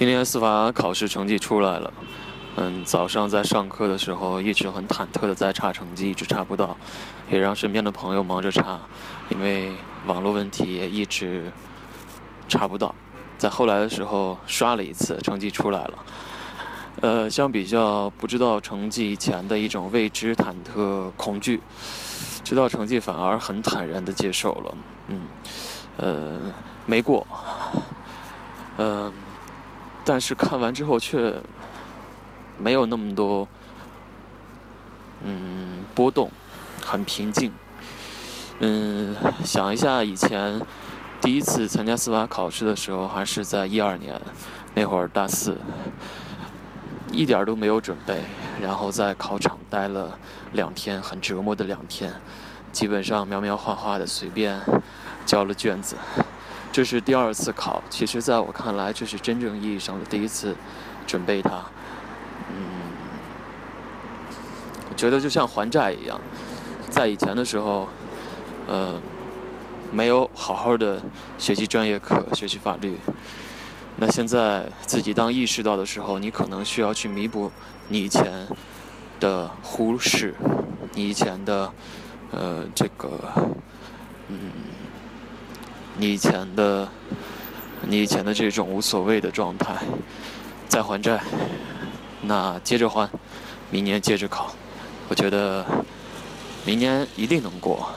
今天司法考试成绩出来了，嗯，早上在上课的时候一直很忐忑的在查成绩，一直查不到，也让身边的朋友忙着查，因为网络问题也一直查不到。在后来的时候刷了一次，成绩出来了。呃，相比较不知道成绩前的一种未知、忐忑、恐惧，知道成绩反而很坦然的接受了。嗯，呃，没过，嗯。但是看完之后却没有那么多，嗯，波动，很平静。嗯，想一下以前第一次参加司法考试的时候，还是在一二年，那会儿大四，一点都没有准备，然后在考场待了两天，很折磨的两天，基本上描描画画的随便交了卷子。这是第二次考，其实在我看来，这是真正意义上的第一次准备它。嗯，我觉得就像还债一样，在以前的时候，呃，没有好好的学习专业课、学习法律。那现在自己当意识到的时候，你可能需要去弥补你以前的忽视，你以前的呃这个嗯。你以前的，你以前的这种无所谓的状态，再还债，那接着还，明年接着考，我觉得明年一定能过。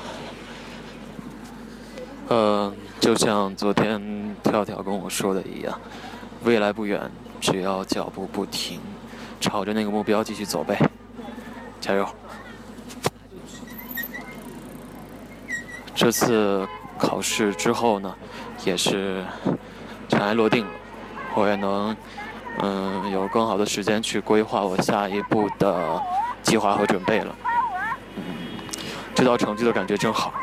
呃，就像昨天跳跳跟我说的一样，未来不远，只要脚步不停，朝着那个目标继续走呗，加油！这次。考试之后呢，也是尘埃落定了，我也能嗯有更好的时间去规划我下一步的计划和准备了。嗯，知道成绩的感觉真好。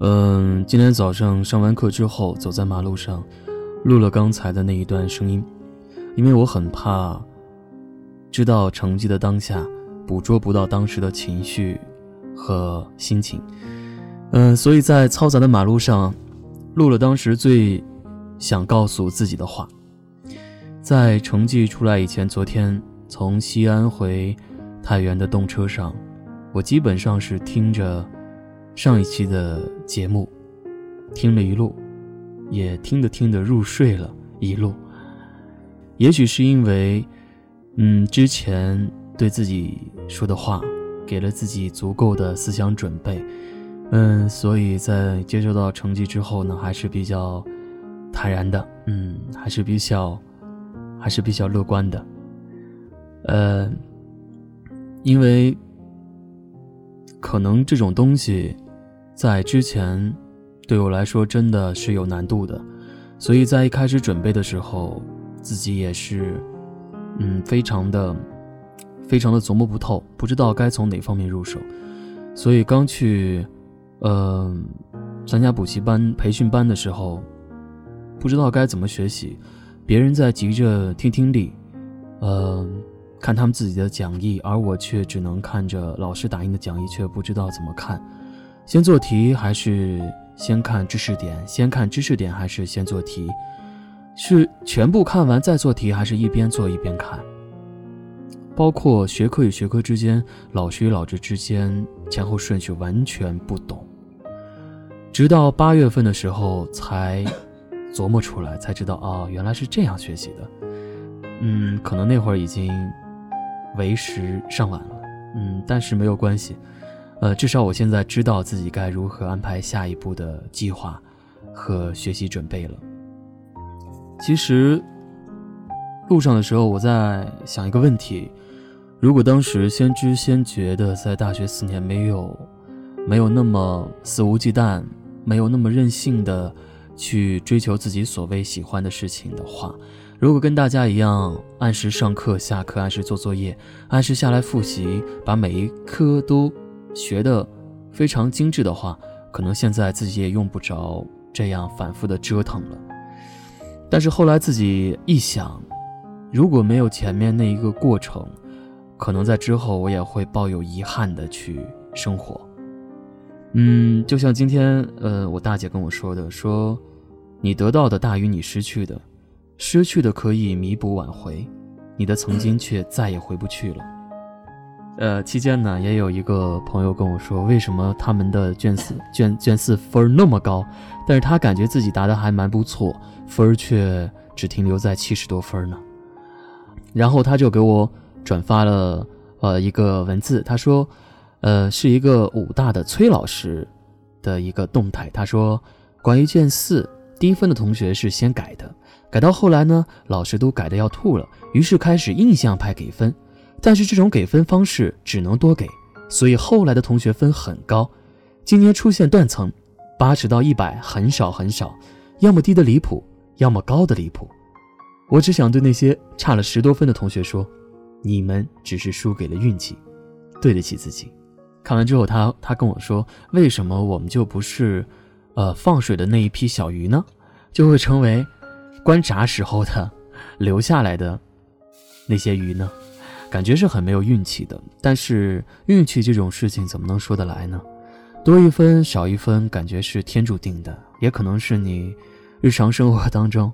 嗯，今天早上上完课之后，走在马路上。录了刚才的那一段声音，因为我很怕知道成绩的当下捕捉不到当时的情绪和心情，嗯，所以在嘈杂的马路上录了当时最想告诉自己的话。在成绩出来以前，昨天从西安回太原的动车上，我基本上是听着上一期的节目，听了一路。也听着听着入睡了，一路。也许是因为，嗯，之前对自己说的话，给了自己足够的思想准备，嗯，所以在接受到成绩之后呢，还是比较坦然的，嗯，还是比较，还是比较乐观的，呃，因为可能这种东西在之前。对我来说真的是有难度的，所以在一开始准备的时候，自己也是，嗯，非常的，非常的琢磨不透，不知道该从哪方面入手，所以刚去，呃，参加补习班、培训班的时候，不知道该怎么学习，别人在急着听听力，呃，看他们自己的讲义，而我却只能看着老师打印的讲义，却不知道怎么看，先做题还是？先看知识点，先看知识点，还是先做题？是全部看完再做题，还是一边做一边看？包括学科与学科之间，老师与老师之间前后顺序完全不懂。直到八月份的时候才琢磨出来，才知道哦，原来是这样学习的。嗯，可能那会儿已经为时尚晚了。嗯，但是没有关系。呃，至少我现在知道自己该如何安排下一步的计划和学习准备了。其实，路上的时候我在想一个问题：如果当时先知先觉的在大学四年没有没有那么肆无忌惮，没有那么任性的去追求自己所谓喜欢的事情的话，如果跟大家一样按时上课、下课，按时做作业，按时下来复习，把每一科都。学的非常精致的话，可能现在自己也用不着这样反复的折腾了。但是后来自己一想，如果没有前面那一个过程，可能在之后我也会抱有遗憾的去生活。嗯，就像今天，呃，我大姐跟我说的，说你得到的大于你失去的，失去的可以弥补挽回，你的曾经却再也回不去了。呃，期间呢，也有一个朋友跟我说，为什么他们的卷四卷卷四分那么高，但是他感觉自己答的还蛮不错，分却只停留在七十多分呢？然后他就给我转发了呃一个文字，他说，呃，是一个武大的崔老师的一个动态，他说，关于卷四低分的同学是先改的，改到后来呢，老师都改的要吐了，于是开始印象派给分。但是这种给分方式只能多给，所以后来的同学分很高。今年出现断层，八十到一百很少很少，要么低的离谱，要么高的离谱。我只想对那些差了十多分的同学说，你们只是输给了运气，对得起自己。看完之后，他他跟我说，为什么我们就不是，呃放水的那一批小鱼呢？就会成为关闸时候的 留下来的那些鱼呢？感觉是很没有运气的，但是运气这种事情怎么能说得来呢？多一分少一分，感觉是天注定的，也可能是你日常生活当中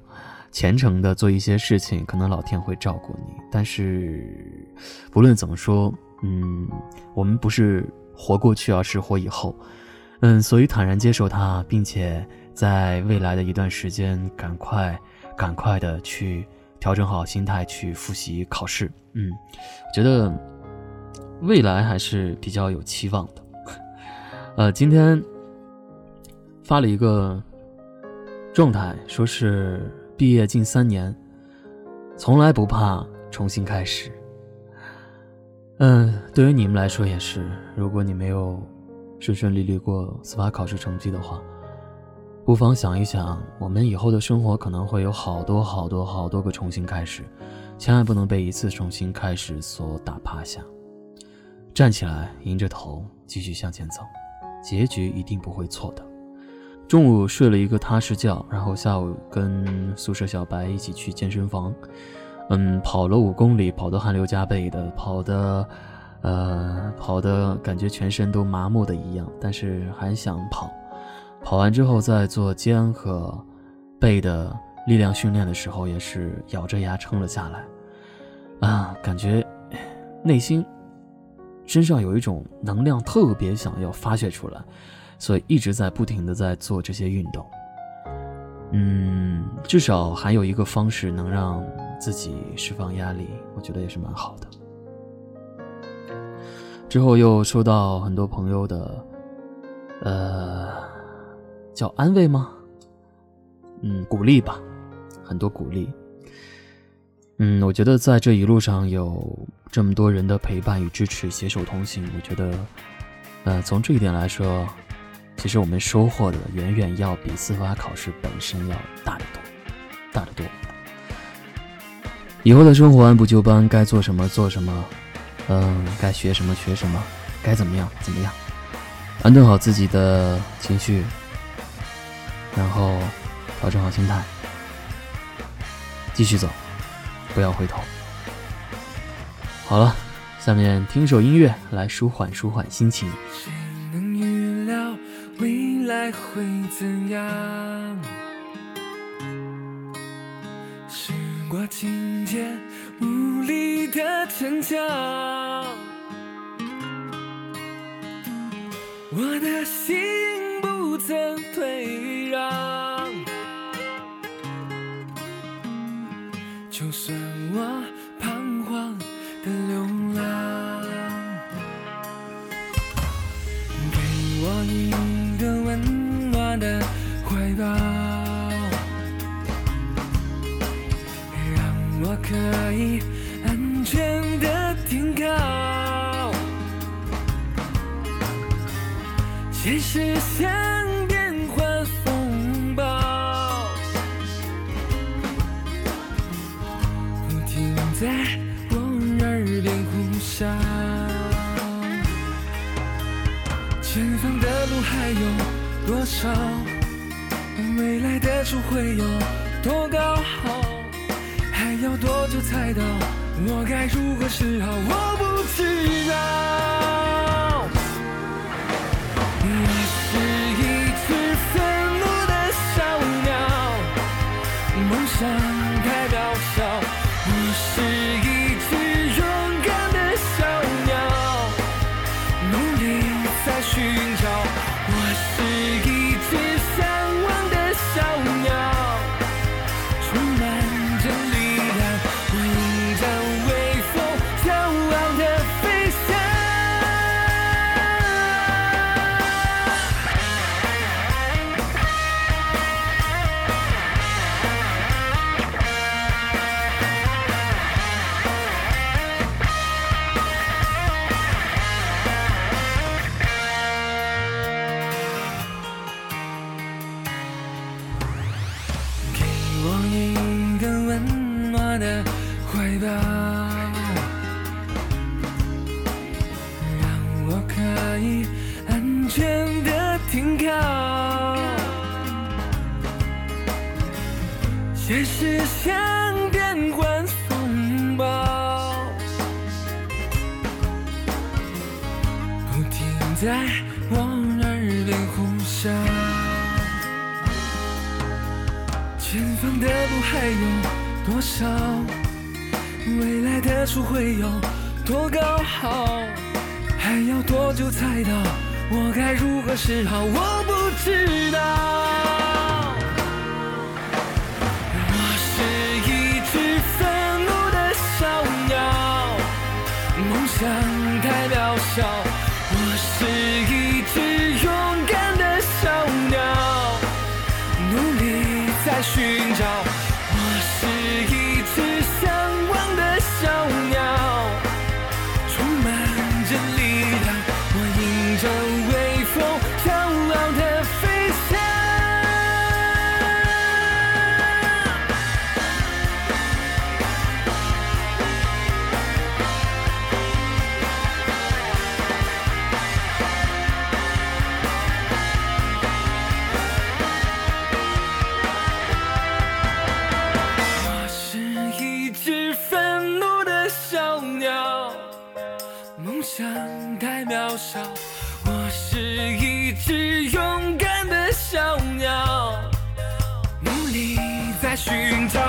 虔诚的做一些事情，可能老天会照顾你。但是不论怎么说，嗯，我们不是活过去，而是活以后，嗯，所以坦然接受它，并且在未来的一段时间，赶快赶快的去。调整好心态去复习考试，嗯，我觉得未来还是比较有期望的。呃，今天发了一个状态，说是毕业近三年，从来不怕重新开始。嗯，对于你们来说也是，如果你没有顺顺利利过司法考试成绩的话。不妨想一想，我们以后的生活可能会有好多好多好多个重新开始，千万不能被一次重新开始所打趴下。站起来，迎着头，继续向前走，结局一定不会错的。中午睡了一个踏实觉，然后下午跟宿舍小白一起去健身房，嗯，跑了五公里，跑得汗流浃背的，跑的，呃，跑的感觉全身都麻木的一样，但是还想跑。跑完之后，在做肩和背的力量训练的时候，也是咬着牙撑了下来。啊，感觉内心身上有一种能量，特别想要发泄出来，所以一直在不停的在做这些运动。嗯，至少还有一个方式能让自己释放压力，我觉得也是蛮好的。之后又收到很多朋友的，呃。叫安慰吗？嗯，鼓励吧，很多鼓励。嗯，我觉得在这一路上有这么多人的陪伴与支持，携手同行，我觉得，呃，从这一点来说，其实我们收获的远远要比司法考试本身要大得多，大得多。以后的生活按部就班，该做什么做什么，嗯，该学什么学什么，该怎么样怎么样，安顿好自己的情绪。然后调整好心态，继续走，不要回头。好了，下面听首音乐来舒缓舒缓心情。谁能预料未来会怎样？时过境迁，无力的逞强。我的心在我耳边呼啸，前方的路还有多少？未来的树会有多高？还要多久才到？我该如何是好？我不知道。是像变换风暴，不停在我耳边呼啸。前方的路还有多少？未来的树会有多高？还要多久才到？我该如何是好？我不知道。all. 在寻找。